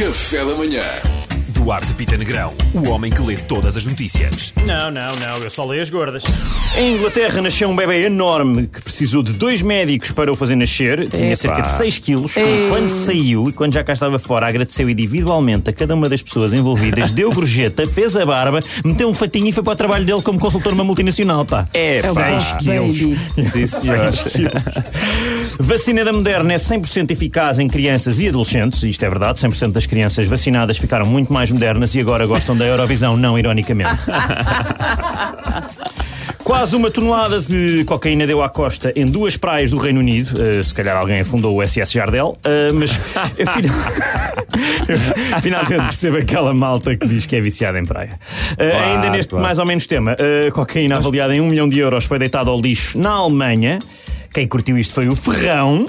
Café da manhã. Duarte Pita Negrão, o homem que lê todas as notícias. Não, não, não, eu só leio as gordas. Em Inglaterra nasceu um bebê enorme que precisou de dois médicos para o fazer nascer. Tinha cerca de 6 quilos. E quando saiu e quando já cá estava fora, agradeceu individualmente a cada uma das pessoas envolvidas, deu gorjeta, fez a barba, meteu um fatinho e foi para o trabalho dele como consultor numa multinacional. Pá. É, pá. 6 quilos. Sim, senhor. Vacina da Moderna é 100% eficaz em crianças e adolescentes. Isto é verdade, 100% das crianças vacinadas ficaram muito mais modernas e agora gostam da Eurovisão, não ironicamente. Quase uma tonelada de cocaína deu à costa em duas praias do Reino Unido. Uh, se calhar alguém afundou o SS Jardel, uh, mas eu, final- eu finalmente percebo aquela malta que diz que é viciada em praia. Uh, ainda neste claro. mais ou menos tema, cocaína avaliada em um milhão de euros foi deitada ao lixo na Alemanha. Quem curtiu isto foi o Ferrão.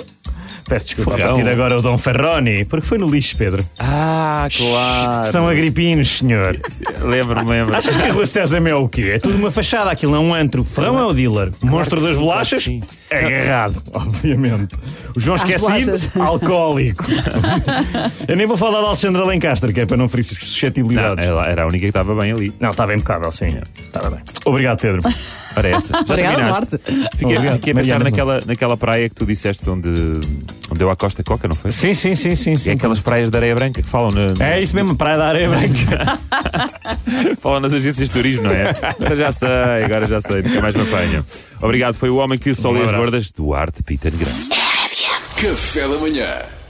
Peço desculpa, a Ferrão? partir de agora o Dom Ferroni, porque foi no lixo, Pedro. Ah, claro. São agripinos, senhor. Lembro-me, lembro. Achas que a Rua César é o quê? É tudo uma fachada, aquilo é um antro. Ferrão é o dealer. Monstro das sim, bolachas? claro que Agarrado, obviamente. O João Às Esquecido? bolachas. Alcoólico. Eu nem vou falar de Alexandre Alencastre, que é para não ferir Não, suscetibilidades. ela era a única que estava bem ali. Não, estava impecável, sim. Estava bem. Obrigado, Pedro. Para essa. Já Obrigada, terminaste? Fiquei, Obrigado. fiquei a pensar Mariana. naquela, naquela praia que tu disseste onde, onde deu a Costa Coca, não foi? Sim, sim, sim, sim. É sim. aquelas praias de areia branca que falam, na, É isso mesmo, Praia da Areia Branca. Falam nas agências de turismo, não é? Agora já sei, agora já sei, nunca mais me apanham. Obrigado, foi o homem que só Um lê as gordas, Duarte Pita Negrão. Café da manhã.